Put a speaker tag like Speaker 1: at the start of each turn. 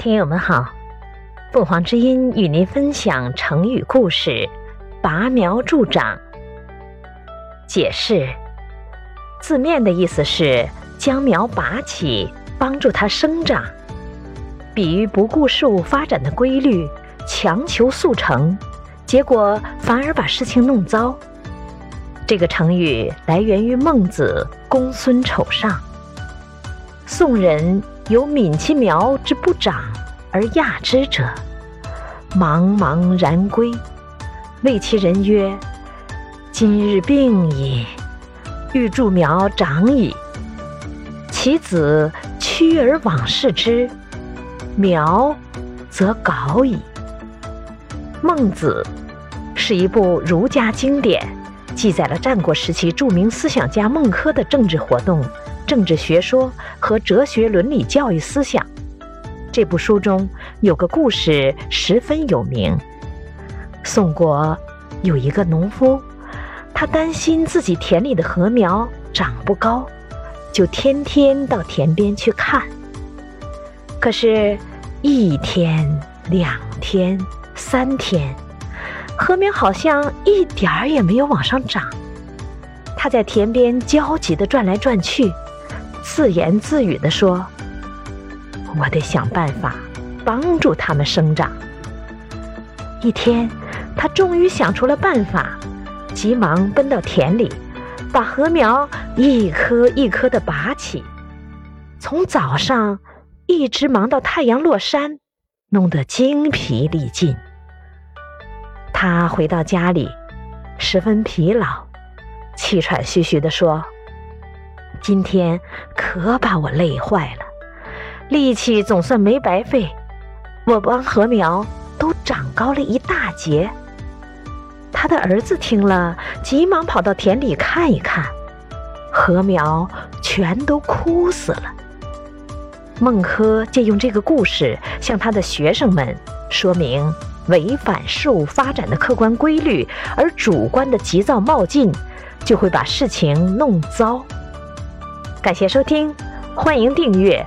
Speaker 1: 听友们好，凤凰之音与您分享成语故事“拔苗助长”。解释：字面的意思是将苗拔起，帮助它生长，比喻不顾事物发展的规律，强求速成，结果反而把事情弄糟。这个成语来源于孟子《公孙丑上》。宋人有闵其苗之不长而亚之者，茫茫然归，谓其人曰：“今日病矣，欲助苗长矣。”其子趋而往视之，苗则槁矣。孟子是一部儒家经典，记载了战国时期著名思想家孟轲的政治活动。政治学说和哲学伦理教育思想，这部书中有个故事十分有名。宋国有一个农夫，他担心自己田里的禾苗长不高，就天天到田边去看。可是，一天、两天、三天，禾苗好像一点儿也没有往上长。他在田边焦急地转来转去。自言自语地说：“我得想办法帮助它们生长。”一天，他终于想出了办法，急忙奔到田里，把禾苗一颗一颗地拔起，从早上一直忙到太阳落山，弄得精疲力尽。他回到家里，十分疲劳，气喘吁吁地说。今天可把我累坏了，力气总算没白费，我帮禾苗都长高了一大截。他的儿子听了，急忙跑到田里看一看，禾苗全都枯死了。孟轲借用这个故事，向他的学生们说明：违反事物发展的客观规律，而主观的急躁冒进，就会把事情弄糟。感谢收听，欢迎订阅。